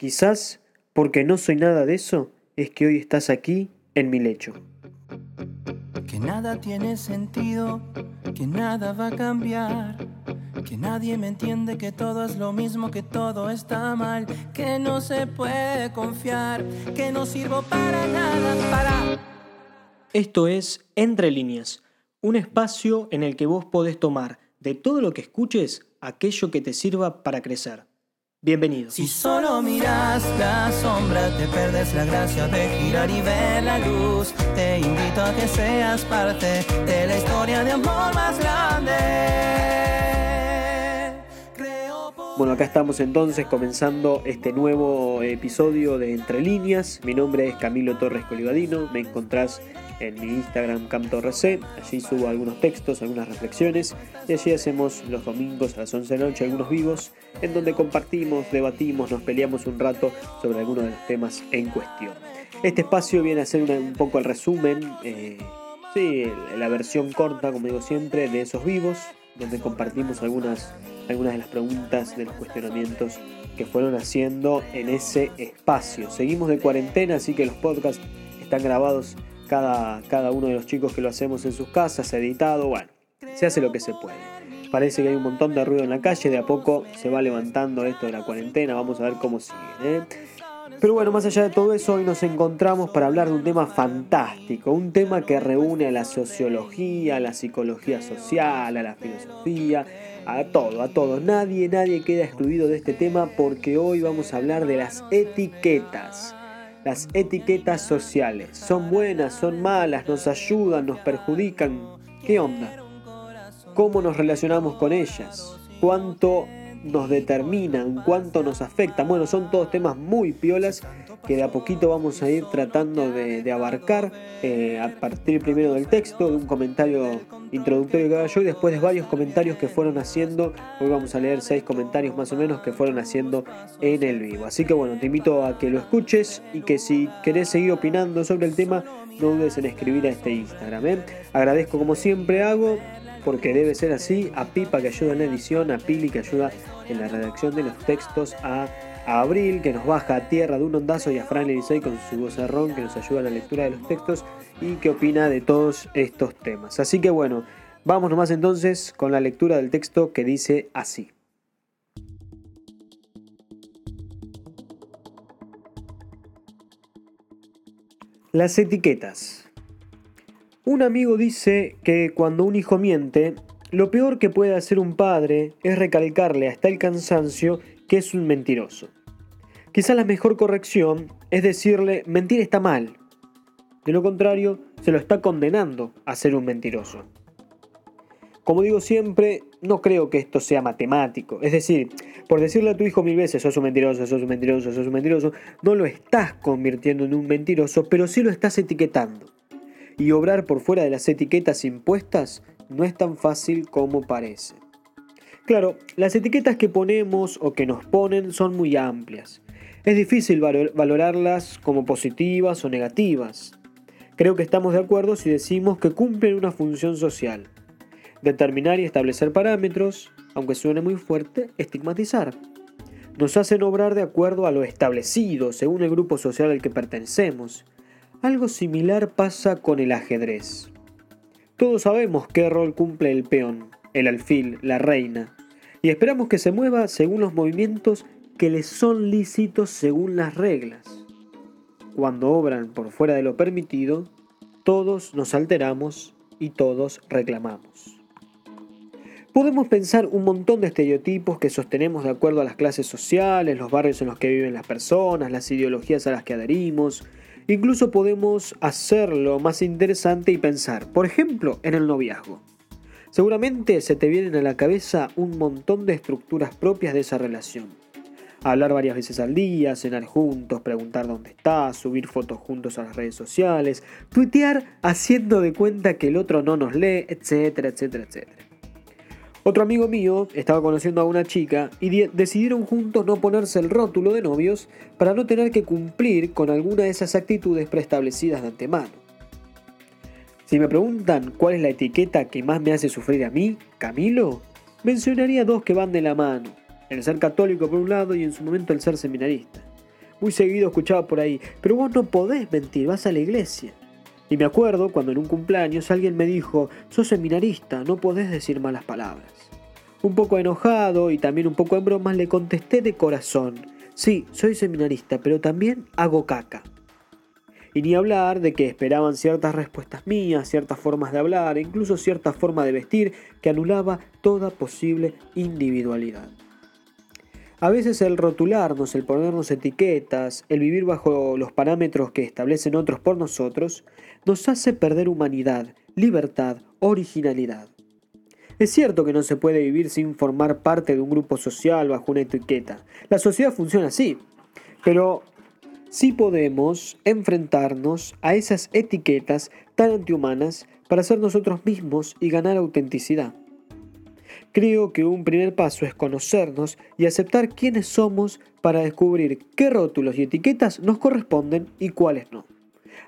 Quizás porque no soy nada de eso es que hoy estás aquí en mi lecho. Que nada tiene sentido, que nada va a cambiar, que nadie me entiende, que todo es lo mismo, que todo está mal, que no se puede confiar, que no sirvo para nada, para... Esto es Entre líneas, un espacio en el que vos podés tomar de todo lo que escuches aquello que te sirva para crecer. Bienvenido. Si solo miras la sombra, te perdes la gracia de girar y ver la luz. Te invito a que seas parte de la historia de amor más grande. Bueno, acá estamos entonces comenzando este nuevo episodio de Entre Líneas. Mi nombre es Camilo Torres Colivadino. Me encontrás en mi Instagram CamTorresC. Allí subo algunos textos, algunas reflexiones y allí hacemos los domingos a las 11 de la noche algunos vivos en donde compartimos, debatimos, nos peleamos un rato sobre algunos de los temas en cuestión. Este espacio viene a ser un poco el resumen, eh, sí, la versión corta, como digo siempre, de esos vivos, donde compartimos algunas, algunas de las preguntas, de los cuestionamientos que fueron haciendo en ese espacio. Seguimos de cuarentena, así que los podcasts están grabados cada, cada uno de los chicos que lo hacemos en sus casas, editado, bueno, se hace lo que se puede. Parece que hay un montón de ruido en la calle, de a poco se va levantando esto de la cuarentena, vamos a ver cómo sigue. ¿eh? Pero bueno, más allá de todo eso, hoy nos encontramos para hablar de un tema fantástico, un tema que reúne a la sociología, a la psicología social, a la filosofía, a todo, a todo. Nadie, nadie queda excluido de este tema porque hoy vamos a hablar de las etiquetas. Las etiquetas sociales. ¿Son buenas? ¿Son malas? ¿Nos ayudan? ¿Nos perjudican? ¿Qué onda? ¿Cómo nos relacionamos con ellas? ¿Cuánto nos determinan? ¿Cuánto nos afectan? Bueno, son todos temas muy piolas que de a poquito vamos a ir tratando de, abarcar eh, a partir primero del texto, de un comentario introductorio que haga yo y después de varios comentarios que fueron haciendo. Hoy vamos a leer seis comentarios más o menos que fueron haciendo en el vivo. Así que bueno, te invito a que lo escuches y que si querés seguir opinando sobre el tema, no dudes en escribir a este Instagram. ¿eh? Agradezco como siempre hago porque debe ser así, a Pipa que ayuda en la edición, a Pili que ayuda en la redacción de los textos, a a Abril, que nos baja a tierra de un ondazo, y a Fran Elisei con su vocerrón, que nos ayuda en la lectura de los textos y que opina de todos estos temas. Así que bueno, vamos nomás entonces con la lectura del texto que dice así. Las etiquetas. Un amigo dice que cuando un hijo miente, lo peor que puede hacer un padre es recalcarle hasta el cansancio que es un mentiroso. Quizá la mejor corrección es decirle mentir está mal. De lo contrario, se lo está condenando a ser un mentiroso. Como digo siempre, no creo que esto sea matemático. Es decir, por decirle a tu hijo mil veces, sos un mentiroso, sos un mentiroso, sos un mentiroso, no lo estás convirtiendo en un mentiroso, pero sí lo estás etiquetando. Y obrar por fuera de las etiquetas impuestas no es tan fácil como parece. Claro, las etiquetas que ponemos o que nos ponen son muy amplias. Es difícil valorarlas como positivas o negativas. Creo que estamos de acuerdo si decimos que cumplen una función social. Determinar y establecer parámetros, aunque suene muy fuerte, estigmatizar. Nos hacen obrar de acuerdo a lo establecido, según el grupo social al que pertenecemos. Algo similar pasa con el ajedrez. Todos sabemos qué rol cumple el peón, el alfil, la reina, y esperamos que se mueva según los movimientos que les son lícitos según las reglas. Cuando obran por fuera de lo permitido, todos nos alteramos y todos reclamamos. Podemos pensar un montón de estereotipos que sostenemos de acuerdo a las clases sociales, los barrios en los que viven las personas, las ideologías a las que adherimos. Incluso podemos hacerlo más interesante y pensar, por ejemplo, en el noviazgo. Seguramente se te vienen a la cabeza un montón de estructuras propias de esa relación. Hablar varias veces al día, cenar juntos, preguntar dónde estás, subir fotos juntos a las redes sociales, tuitear haciendo de cuenta que el otro no nos lee, etcétera, etcétera, etcétera. Otro amigo mío estaba conociendo a una chica y decidieron juntos no ponerse el rótulo de novios para no tener que cumplir con alguna de esas actitudes preestablecidas de antemano. Si me preguntan cuál es la etiqueta que más me hace sufrir a mí, Camilo, mencionaría dos que van de la mano. El ser católico por un lado y en su momento el ser seminarista. Muy seguido escuchaba por ahí, pero vos no podés mentir, vas a la iglesia. Y me acuerdo cuando en un cumpleaños alguien me dijo, sos seminarista, no podés decir malas palabras. Un poco enojado y también un poco en bromas le contesté de corazón, sí, soy seminarista, pero también hago caca. Y ni hablar de que esperaban ciertas respuestas mías, ciertas formas de hablar, e incluso cierta forma de vestir que anulaba toda posible individualidad. A veces el rotularnos, el ponernos etiquetas, el vivir bajo los parámetros que establecen otros por nosotros, nos hace perder humanidad, libertad, originalidad. Es cierto que no se puede vivir sin formar parte de un grupo social bajo una etiqueta. La sociedad funciona así. Pero sí podemos enfrentarnos a esas etiquetas tan antihumanas para ser nosotros mismos y ganar autenticidad. Creo que un primer paso es conocernos y aceptar quiénes somos para descubrir qué rótulos y etiquetas nos corresponden y cuáles no.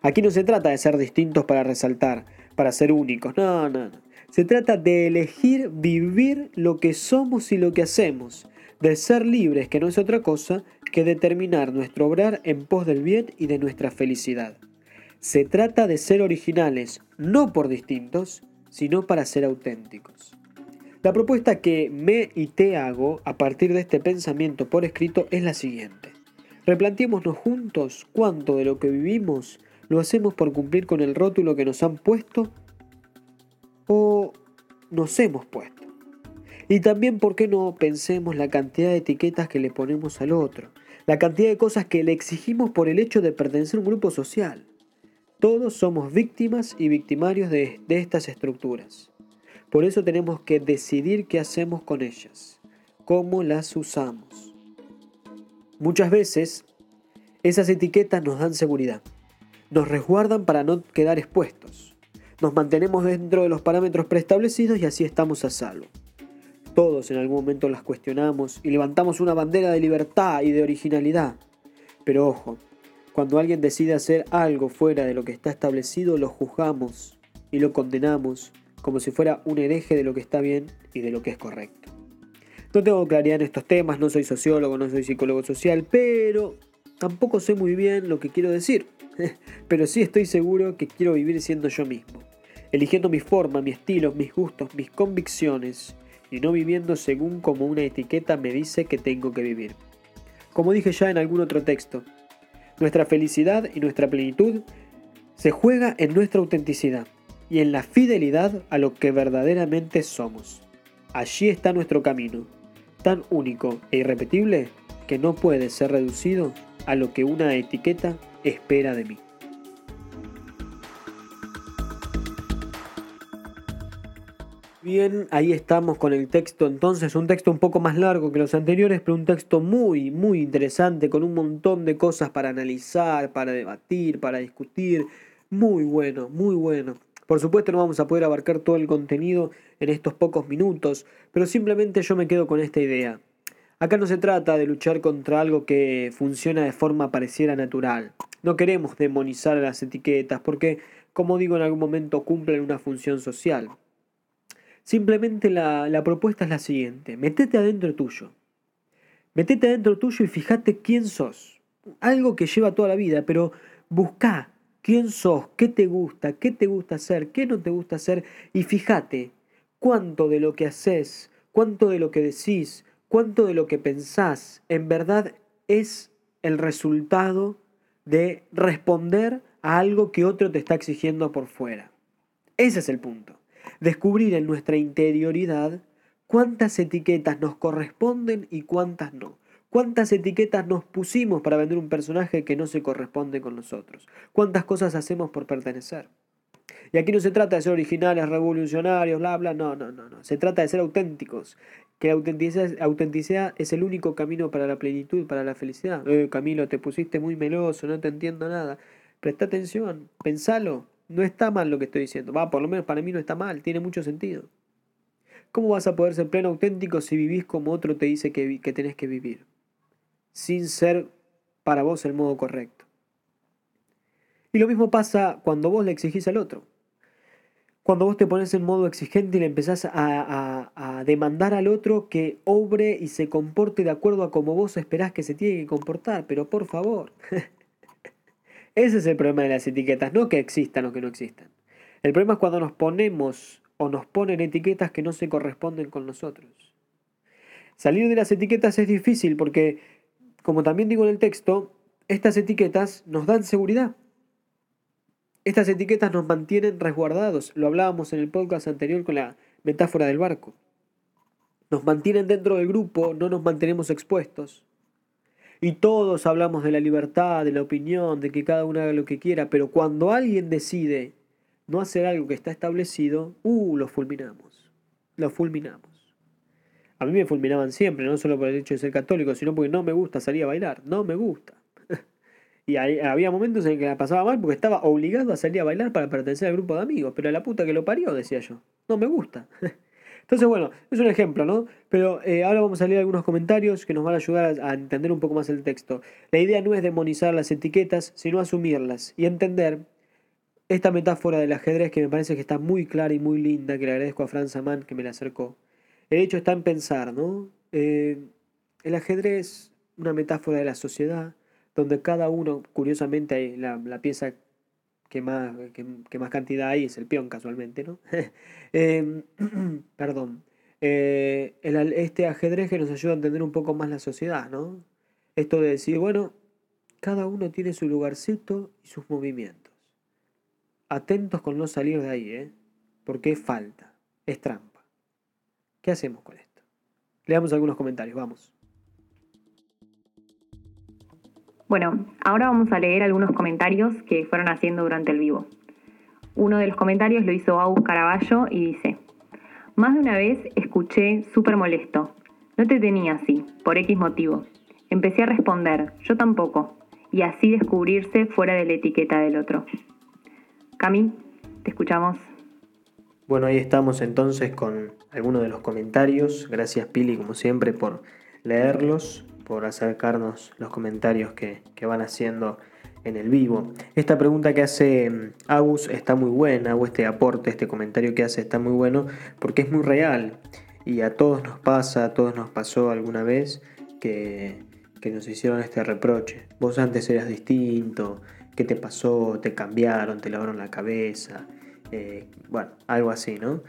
Aquí no se trata de ser distintos para resaltar, para ser únicos, no, no, no. Se trata de elegir vivir lo que somos y lo que hacemos, de ser libres, que no es otra cosa que determinar nuestro obrar en pos del bien y de nuestra felicidad. Se trata de ser originales, no por distintos, sino para ser auténticos. La propuesta que me y te hago a partir de este pensamiento por escrito es la siguiente. Replanteémonos juntos cuánto de lo que vivimos lo hacemos por cumplir con el rótulo que nos han puesto o nos hemos puesto. Y también, ¿por qué no pensemos la cantidad de etiquetas que le ponemos al otro? La cantidad de cosas que le exigimos por el hecho de pertenecer a un grupo social. Todos somos víctimas y victimarios de, estas estructuras. Por eso tenemos que decidir qué hacemos con ellas, cómo las usamos. Muchas veces esas etiquetas nos dan seguridad, nos resguardan para no quedar expuestos. Nos mantenemos dentro de los parámetros preestablecidos y así estamos a salvo. Todos en algún momento las cuestionamos y levantamos una bandera de libertad y de originalidad. Pero ojo, cuando alguien decide hacer algo fuera de lo que está establecido, lo juzgamos y lo condenamos como si fuera un hereje de lo que está bien y de lo que es correcto. No tengo claridad en estos temas, no soy sociólogo, no soy psicólogo social, pero tampoco sé muy bien lo que quiero decir. pero sí estoy seguro que quiero vivir siendo yo mismo, eligiendo mi forma, mi estilo, mis gustos, mis convicciones, y no viviendo según como una etiqueta me dice que tengo que vivir. Como dije ya en algún otro texto, nuestra felicidad y nuestra plenitud se juega en nuestra autenticidad y en la fidelidad a lo que verdaderamente somos. Allí está nuestro camino, tan único e irrepetible que no puede ser reducido a lo que una etiqueta espera de mí. Bien, ahí estamos con el texto entonces, un texto un poco más largo que los anteriores, pero un texto muy, muy interesante, con un montón de cosas para analizar, para debatir, para discutir. Muy bueno, muy bueno. Por supuesto no vamos a poder abarcar todo el contenido en estos pocos minutos, pero simplemente yo me quedo con esta idea. Acá no se trata de luchar contra algo que funciona de forma pareciera natural. No queremos demonizar a las etiquetas porque, como digo, en algún momento cumplen una función social. Simplemente la, la propuesta es la siguiente. Metete adentro tuyo. Metete adentro tuyo y fíjate quién sos. Algo que lleva toda la vida, pero busca quién sos, qué te gusta, qué te gusta hacer, qué no te gusta hacer, y fíjate cuánto de lo que haces, cuánto de lo que decís, cuánto de lo que pensás, en verdad es el resultado de responder a algo que otro te está exigiendo por fuera. Ese es el punto. Descubrir en nuestra interioridad cuántas etiquetas nos corresponden y cuántas no. ¿Cuántas etiquetas nos pusimos para vender un personaje que no se corresponde con nosotros? ¿Cuántas cosas hacemos por pertenecer? Y aquí no se trata de ser originales, revolucionarios, bla, bla, no, no, no, no. Se trata de ser auténticos. Que la autenticidad, es el único camino para la plenitud, para la felicidad. Eh, Camilo, te pusiste muy meloso, no te entiendo nada. Presta atención, pensalo. No está mal lo que estoy diciendo. Va, por lo menos para mí no está mal, tiene mucho sentido. ¿Cómo vas a poder ser pleno auténtico si vivís como otro te dice que, que tenés que vivir? sin ser para vos el modo correcto. Y lo mismo pasa cuando vos le exigís al otro. cuando vos te pones en modo exigente y le empezás a, demandar al otro que obre y se comporte de acuerdo a como vos esperás que se tiene que comportar, pero por favor. Ese es el problema de las etiquetas, no que existan o que no existan. El problema es cuando nos ponemos o nos ponen etiquetas que no se corresponden con nosotros. Salir de las etiquetas es difícil porque, como también digo en el texto, estas etiquetas nos dan seguridad. Estas etiquetas nos mantienen resguardados, lo hablábamos en el podcast anterior con la metáfora del barco. Nos mantienen dentro del grupo, no nos mantenemos expuestos. Y todos hablamos de la libertad, de la opinión, de que cada uno haga lo que quiera, pero cuando alguien decide no hacer algo que está establecido, uh, lo fulminamos. Lo fulminamos. A mí me fulminaban siempre, no solo por el hecho de ser católico, sino porque no me gusta salir a bailar. No me gusta. Y había momentos en que la pasaba mal porque estaba obligado a salir a bailar para pertenecer al grupo de amigos. Pero la puta que lo parió, decía yo. No me gusta. Entonces, bueno, es un ejemplo, ¿no? Pero eh, ahora vamos a leer algunos comentarios que nos van a ayudar a, entender un poco más el texto. La idea no es demonizar las etiquetas, sino asumirlas y entender esta metáfora del ajedrez que me parece que está muy clara y muy linda, que le agradezco a Franz Amán que me la acercó. El hecho está en pensar, ¿no? Eh, el ajedrez, una metáfora de la sociedad, donde cada uno, curiosamente, la, la pieza que más, que, más cantidad hay es el peón, casualmente, ¿no? Em, perdón. Eh, este ajedrez que nos ayuda a entender un poco más la sociedad, ¿no? Esto de decir, bueno, cada uno tiene su lugarcito y sus movimientos. Atentos con no salir de ahí, ¿eh? Porque es falta, es trampa. ¿Qué hacemos con esto? Leamos algunos comentarios, vamos. Bueno, ahora vamos a leer algunos comentarios que fueron haciendo durante el vivo. Uno de los comentarios lo hizo Agus Caraballo y dice, más de una vez escuché súper molesto. No te tenía así, por X motivo. Empecé a responder, yo tampoco, y así descubrirse fuera de la etiqueta del otro. Cami, te escuchamos. Bueno, ahí estamos entonces con algunos de los comentarios. Gracias Pili, como siempre, por leerlos por acercarnos los comentarios que, van haciendo en el vivo. Esta pregunta que hace mm, Agus está muy buena, o este aporte, este comentario que hace está muy bueno, porque es muy real. Y a todos nos pasa, a todos nos pasó alguna vez que, nos hicieron este reproche. Vos antes eras distinto, ¿qué te pasó? ¿Te cambiaron? ¿Te lavaron la cabeza? Eh, bueno, algo así, ¿no?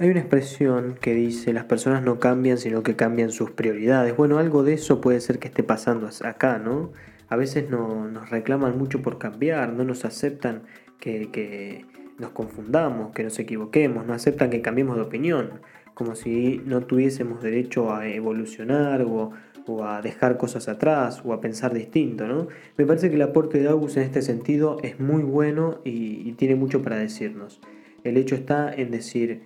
Hay una expresión que dice las personas no cambian sino que cambian sus prioridades. Bueno, algo de eso puede ser que esté pasando acá, ¿no? A veces no, nos reclaman mucho por cambiar, no nos aceptan que, nos confundamos, que nos equivoquemos, no aceptan que cambiemos de opinión, como si no tuviésemos derecho a evolucionar o, a dejar cosas atrás o a pensar distinto, ¿no? Me parece que el aporte de August en este sentido es muy bueno y tiene mucho para decirnos. El hecho está en decir,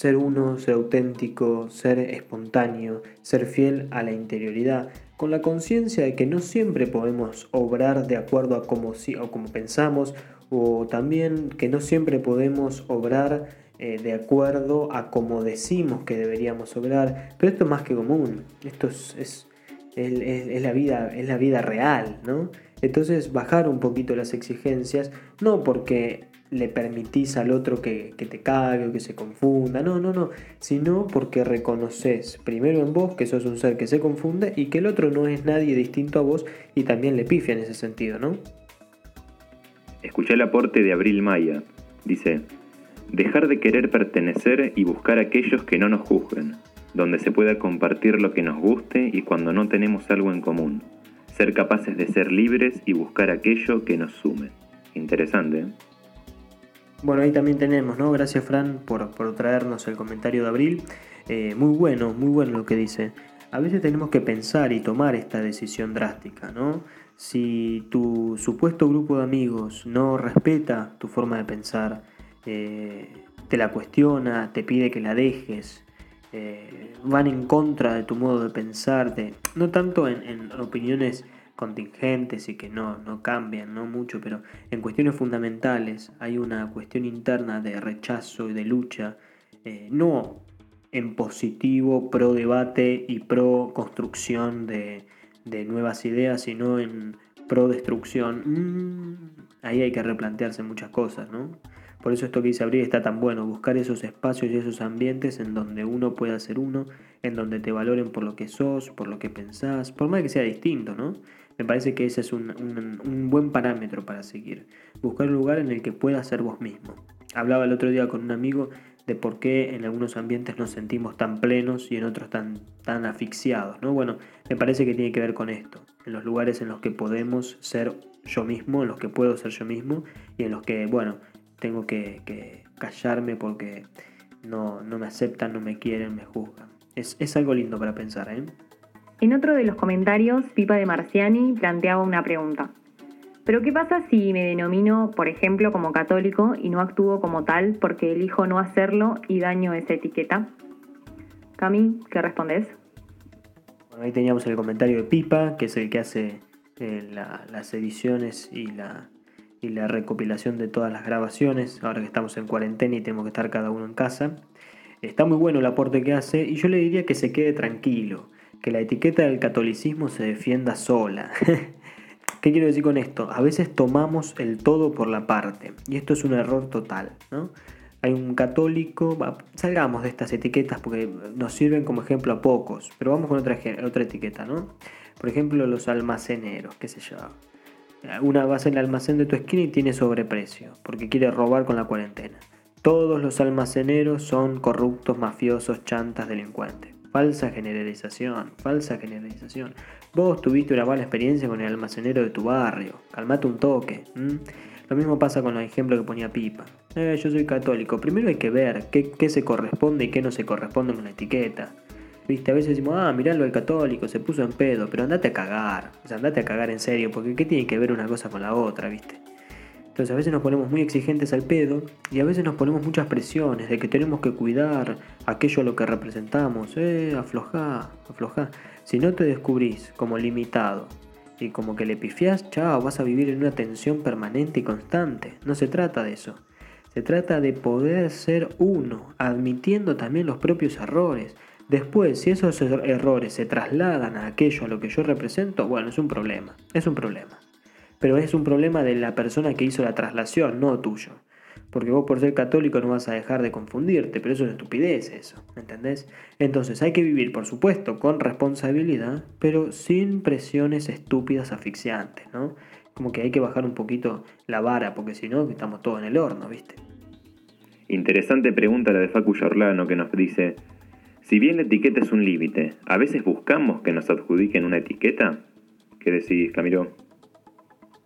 ser uno, ser auténtico, ser espontáneo, ser fiel a la interioridad, con la conciencia de que no siempre podemos obrar de acuerdo a como, o como pensamos, o también que no siempre podemos obrar eh, de acuerdo a como decimos que deberíamos obrar, pero esto es más que común, esto es, es, es la, vida, es la vida real, ¿no? Entonces bajar un poquito las exigencias, no porque le permitís al otro que, te cague o que se confunda, no, no, no, sino porque reconoces primero en vos que sos un ser que se confunde y que el otro no es nadie distinto a vos y también le pifia en ese sentido, ¿no? Escuché el aporte de Abril Maya, dice, dejar de querer pertenecer y buscar aquellos que no nos juzguen, donde se pueda compartir lo que nos guste y cuando no tenemos algo en común, ser capaces de ser libres y buscar aquello que nos sume. Interesante, ¿eh? Bueno, ahí también tenemos, ¿no? Gracias Fran por, traernos el comentario de Abril. Eh, muy bueno, muy bueno lo que dice. A veces tenemos que pensar y tomar esta decisión drástica, ¿no? Si tu supuesto grupo de amigos no respeta tu forma de pensar, eh, te la cuestiona, te pide que la dejes, eh, van en contra de tu modo de pensar, no tanto en opiniones contingentes y que no, no cambian no mucho, pero en cuestiones fundamentales hay una cuestión interna de rechazo y de lucha, eh, no en positivo, pro debate y pro construcción de, nuevas ideas, sino en pro destrucción. Mm, ahí hay que replantearse muchas cosas, ¿no? Por eso esto que dice Abril está tan bueno, buscar esos espacios y esos ambientes en donde uno pueda ser uno, en donde te valoren por lo que sos, por lo que pensás, por más que sea distinto, ¿no? Me parece que ese es un, un buen parámetro para seguir. Buscar un lugar en el que puedas ser vos mismo. Hablaba el otro día con un amigo de por qué en algunos ambientes nos sentimos tan plenos y en otros tan, tan asfixiados. ¿no? Bueno, me parece que tiene que ver con esto. En los lugares en los que podemos ser yo mismo, en los que puedo ser yo mismo y en los que, bueno, tengo que, callarme porque no, me aceptan, no me quieren, me juzgan. Es, es algo lindo para pensar. ¿eh? En otro de los comentarios, Pipa de Marciani planteaba una pregunta. Pero ¿qué pasa si me denomino, por ejemplo, como católico y no actúo como tal porque elijo no hacerlo y daño esa etiqueta? Cami, ¿qué respondes? Bueno, ahí teníamos el comentario de Pipa, que es el que hace eh, las ediciones y la, y la recopilación de todas las grabaciones, ahora que estamos en cuarentena y tenemos que estar cada uno en casa. Está muy bueno el aporte que hace y yo le diría que se quede tranquilo, que la etiqueta del catolicismo se defienda sola. ¿Qué quiero decir con esto? A veces tomamos el todo por la parte y esto es un error total. ¿no? Hay un católico, salgamos de estas etiquetas porque nos sirven como ejemplo a pocos, pero vamos con otra, etiqueta, ¿no? Por ejemplo, los almaceneros, qué sé yo. Una vas en el almacén de tu esquina y tiene sobreprecio, porque quiere robar con la cuarentena. Todos los almaceneros son corruptos, mafiosos, chantas, delincuentes. Falsa generalización, falsa generalización. Vos tuviste una mala experiencia con el almacenero de tu barrio. Calmate un toque. Lo mismo pasa con los ejemplos que ponía Pipa. Eh, yo soy católico. Primero hay que ver qué, se corresponde y qué no se corresponde con la etiqueta. Viste, a veces decimos, ah, miralo el católico, se puso en pedo, pero andate a cagar. O sea, andate a cagar en serio, porque ¿qué tiene que ver una cosa con la otra, viste? Entonces a veces nos ponemos muy exigentes al pedo y a veces nos ponemos muchas presiones de que tenemos que cuidar aquello a lo que representamos. Eh, aflojá, aflojá. Si no te descubrís como limitado y como que le pifiás, chao, vas a vivir en una tensión permanente y constante. No se trata de eso. Se trata de poder ser uno, admitiendo también los propios errores. Después, si esos er-, errores se trasladan a aquello a lo que yo represento, bueno, es un problema. Es un problema pero es un problema de la persona que hizo la traslación, no tuyo. Porque vos por ser católico no vas a dejar de confundirte, pero es estupidez eso, ¿entendés? Entonces hay que vivir, por supuesto, con responsabilidad, pero sin presiones estúpidas asfixiantes, ¿no? Como que hay que bajar un poquito la vara, porque si no, estamos todos en el horno, ¿viste? Interesante pregunta la de Facu Yorlano que nos dice, si bien la etiqueta es un límite, ¿a veces buscamos que nos adjudiquen una etiqueta? ¿Qué decís, Camilo?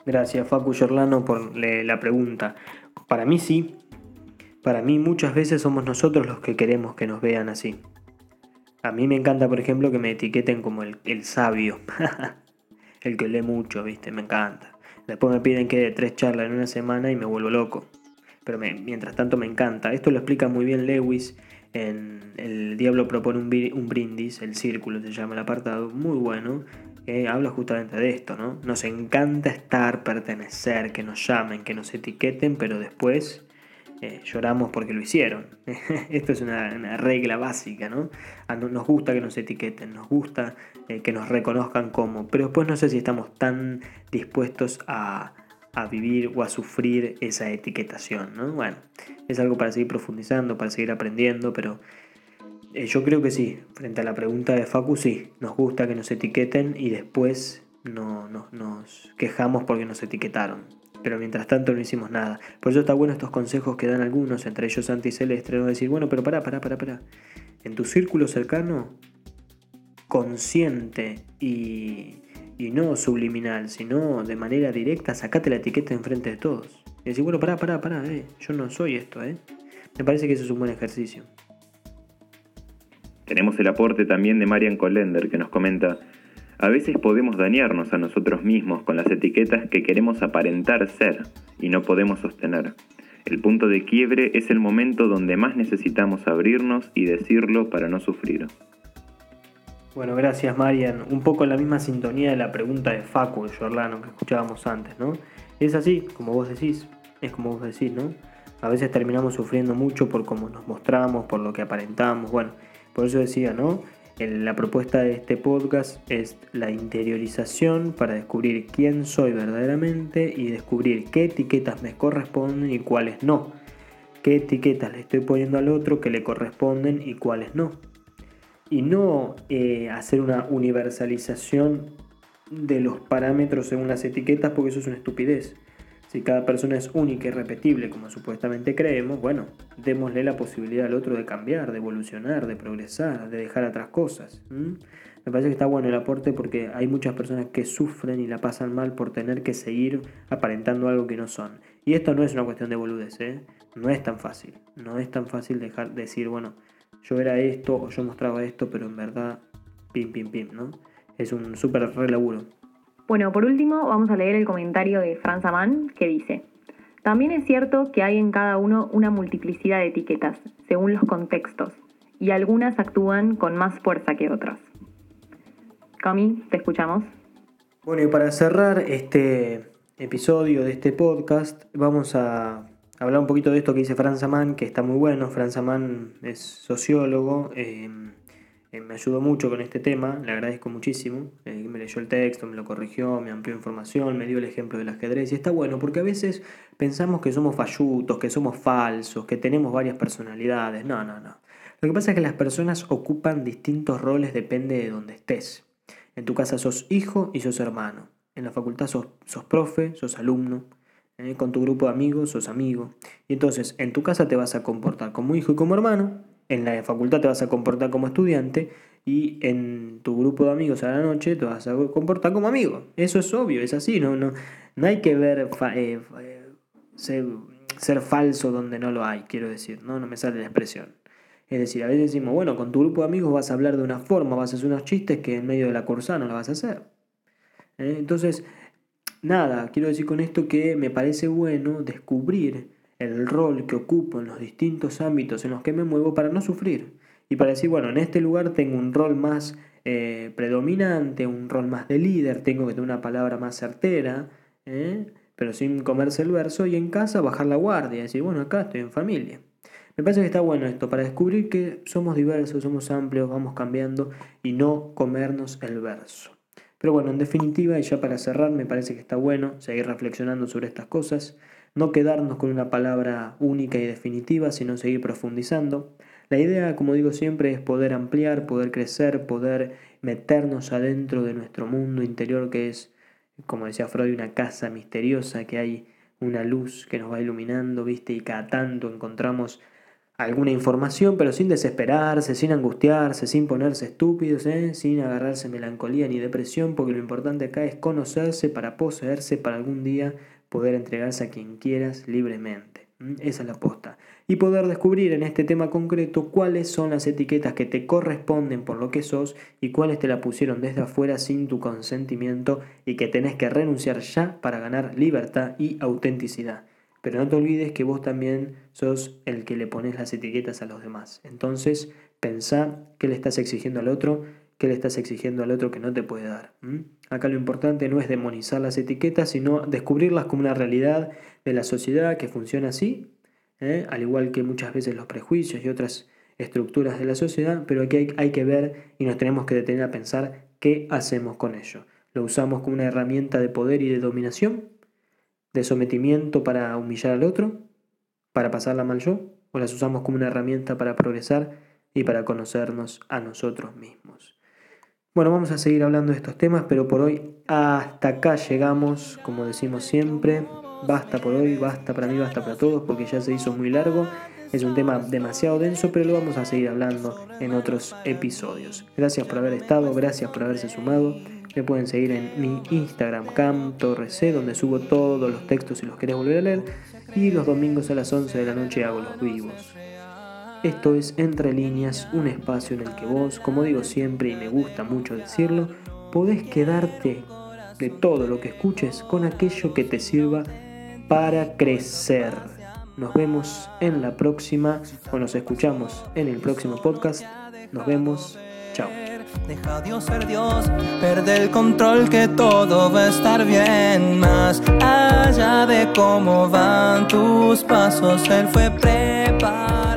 Gracias Facu Giorlano por la pregunta. Para mí sí. Para mí muchas veces somos nosotros los que queremos que nos vean así. A mí me encanta, por ejemplo, que me etiqueten como el, sabio. el que lee mucho, ¿viste? Me encanta. Después me piden que dé tres charlas en una semana y me vuelvo loco. Pero mientras tanto me encanta. Esto lo explica muy bien Lewis en El Diablo propone un, un brindis, el círculo se llama el apartado, muy bueno, habla justamente de esto, ¿no? Nos encanta estar, pertenecer, que nos llamen, que nos etiqueten, pero después eh, lloramos porque lo hicieron. esto es una, regla básica, ¿no? Nos gusta que nos etiqueten, nos gusta eh, que nos reconozcan como, pero después no sé si estamos tan dispuestos a, a vivir o a sufrir esa etiquetación, ¿no? Bueno, es algo para seguir profundizando, para seguir aprendiendo, pero eh, yo creo que sí, frente a la pregunta de Facu, sí, nos gusta que nos etiqueten y después no, nos quejamos porque nos etiquetaron. Pero mientras tanto no hicimos nada. Por eso está bueno estos consejos que dan algunos, entre ellos Santi Celeste, no decir, bueno, pero pará, pará, pará, pará. En tu círculo cercano, consciente y, y no subliminal, sino de manera directa, sacate la etiqueta enfrente de todos. Y decir, bueno, pará, pará, pará, eh, yo no soy esto, eh. Me parece que eso es un buen ejercicio. Tenemos el aporte también de Marian Collender que nos comenta, a veces podemos dañarnos a nosotros mismos con las etiquetas que queremos aparentar ser y no podemos sostener. El punto de quiebre es el momento donde más necesitamos abrirnos y decirlo para no sufrir. Bueno, gracias Marian. Un poco en la misma sintonía de la pregunta de Facu de Jorlano que escuchábamos antes, ¿no? Es así, como vos decís, es como vos decís, ¿no? A veces terminamos sufriendo mucho por cómo nos mostramos, por lo que aparentamos, bueno, por eso decía, ¿no? La propuesta de este podcast es la interiorización para descubrir quién soy verdaderamente y descubrir qué etiquetas me corresponden y cuáles no. qué etiquetas le estoy poniendo al otro que le corresponden y cuáles no. Y no eh, hacer una universalización de los parámetros según las etiquetas porque eso es una estupidez. Si cada persona es única y repetible, como supuestamente creemos, bueno, démosle la posibilidad al otro de cambiar, de evolucionar, de progresar, de dejar atrás cosas. Me parece que está bueno el aporte porque hay muchas personas que sufren y la pasan mal por tener que seguir aparentando algo que no son. Y esto no es una cuestión de boludez, ¿eh? No es tan fácil. No es tan fácil dejar decir, bueno, yo era esto o yo mostraba esto, pero en verdad, pim, pim, pim, ¿no? Es un súper re laburo. Bueno, por último vamos a leer el comentario de Franz Amann que dice, también es cierto que hay en cada uno una multiplicidad de etiquetas, según los contextos, y algunas actúan con más fuerza que otras. Cami, te escuchamos. Bueno, y para cerrar este episodio de este podcast, vamos a hablar un poquito de esto que dice Franz Amann, que está muy bueno. Franz Amann es sociólogo. Eh, eh, me ayudó mucho con este tema, le agradezco muchísimo. Eh, me leyó el texto, me lo corrigió, me amplió información, me dio el ejemplo del ajedrez. Y está bueno, porque a veces pensamos que somos fallutos, que somos falsos, que tenemos varias personalidades. No, no, no. Lo que pasa es que las personas ocupan distintos roles, depende de donde estés. En tu casa sos hijo y sos hermano. En la facultad sos, sos profe, sos alumno. Eh, con tu grupo de amigos sos amigo. Y entonces en tu casa te vas a comportar como hijo y como hermano en la facultad te vas a comportar como estudiante y en tu grupo de amigos a la noche te vas a comportar como amigo. Eso es obvio, es así, no, no, no hay que ver eh, eh, ser, falso donde no lo hay, quiero decir, no, no me sale la expresión. Es decir, a veces decimos, bueno, con tu grupo de amigos vas a hablar de una forma, vas a hacer unos chistes que en medio de la cursa no lo vas a hacer. ¿Eh? Entonces, nada, quiero decir con esto que me parece bueno descubrir el rol que ocupo en los distintos ámbitos en los que me muevo para no sufrir. Y para decir, bueno, en este lugar tengo un rol más eh, predominante, un rol más de líder, tengo que tener una palabra más certera, ¿eh? pero sin comerse el verso, y en casa bajar la guardia, decir, bueno, acá estoy en familia. Me parece que está bueno esto, para descubrir que somos diversos, somos amplios, vamos cambiando y no comernos el verso. Pero bueno, en definitiva, y ya para cerrar, me parece que está bueno seguir reflexionando sobre estas cosas no quedarnos con una palabra única y definitiva, sino seguir profundizando. La idea, como digo siempre, es poder ampliar, poder crecer, poder meternos adentro de nuestro mundo interior que es, como decía Freud, una casa misteriosa, que hay una luz que nos va iluminando, ¿viste? Y cada tanto encontramos alguna información, pero sin desesperarse, sin angustiarse, sin ponerse estúpidos, ¿eh? sin agarrarse melancolía ni depresión, porque lo importante acá es conocerse para poseerse para algún día poder entregarse a quien quieras libremente. Esa es la posta. Y poder descubrir en este tema concreto cuáles son las etiquetas que te corresponden por lo que sos y cuáles te la pusieron desde afuera sin tu consentimiento y que tenés que renunciar ya para ganar libertad y autenticidad. Pero no te olvides que vos también sos el que le pones las etiquetas a los demás. Entonces, pensá qué le estás exigiendo al otro ¿Qué le estás exigiendo al otro que no te puede dar? Acá lo importante no es demonizar las etiquetas, sino descubrirlas como una realidad de la sociedad que funciona así, ¿eh? al igual que muchas veces los prejuicios y otras estructuras de la sociedad, pero aquí hay, hay que ver y nos tenemos que detener a pensar qué hacemos con ello. ¿Lo usamos como una herramienta de poder y de dominación? ¿De sometimiento para humillar al otro? ¿Para pasarla mal yo? ¿O las usamos como una herramienta para progresar y para conocernos a nosotros mismos? Bueno, vamos a seguir hablando de estos temas, pero por hoy hasta acá llegamos, como decimos siempre. Basta por hoy, basta para mí, basta para todos, porque ya se hizo muy largo. Es un tema demasiado denso, pero lo vamos a seguir hablando en otros episodios. Gracias por haber estado, gracias por haberse sumado. Me pueden seguir en mi Instagram, camtorrec, donde subo todos los textos si los querés volver a leer. Y los domingos a las 11 de la noche hago los vivos. Esto es Entre líneas, un espacio en el que vos, como digo siempre y me gusta mucho decirlo, podés quedarte de todo lo que escuches con aquello que te sirva para crecer. Nos vemos en la próxima o nos escuchamos en el próximo podcast. Nos vemos. Chao. Deja Dios ser Dios, perde el control que todo va a estar bien. Más allá de cómo van tus pasos, Él fue preparando.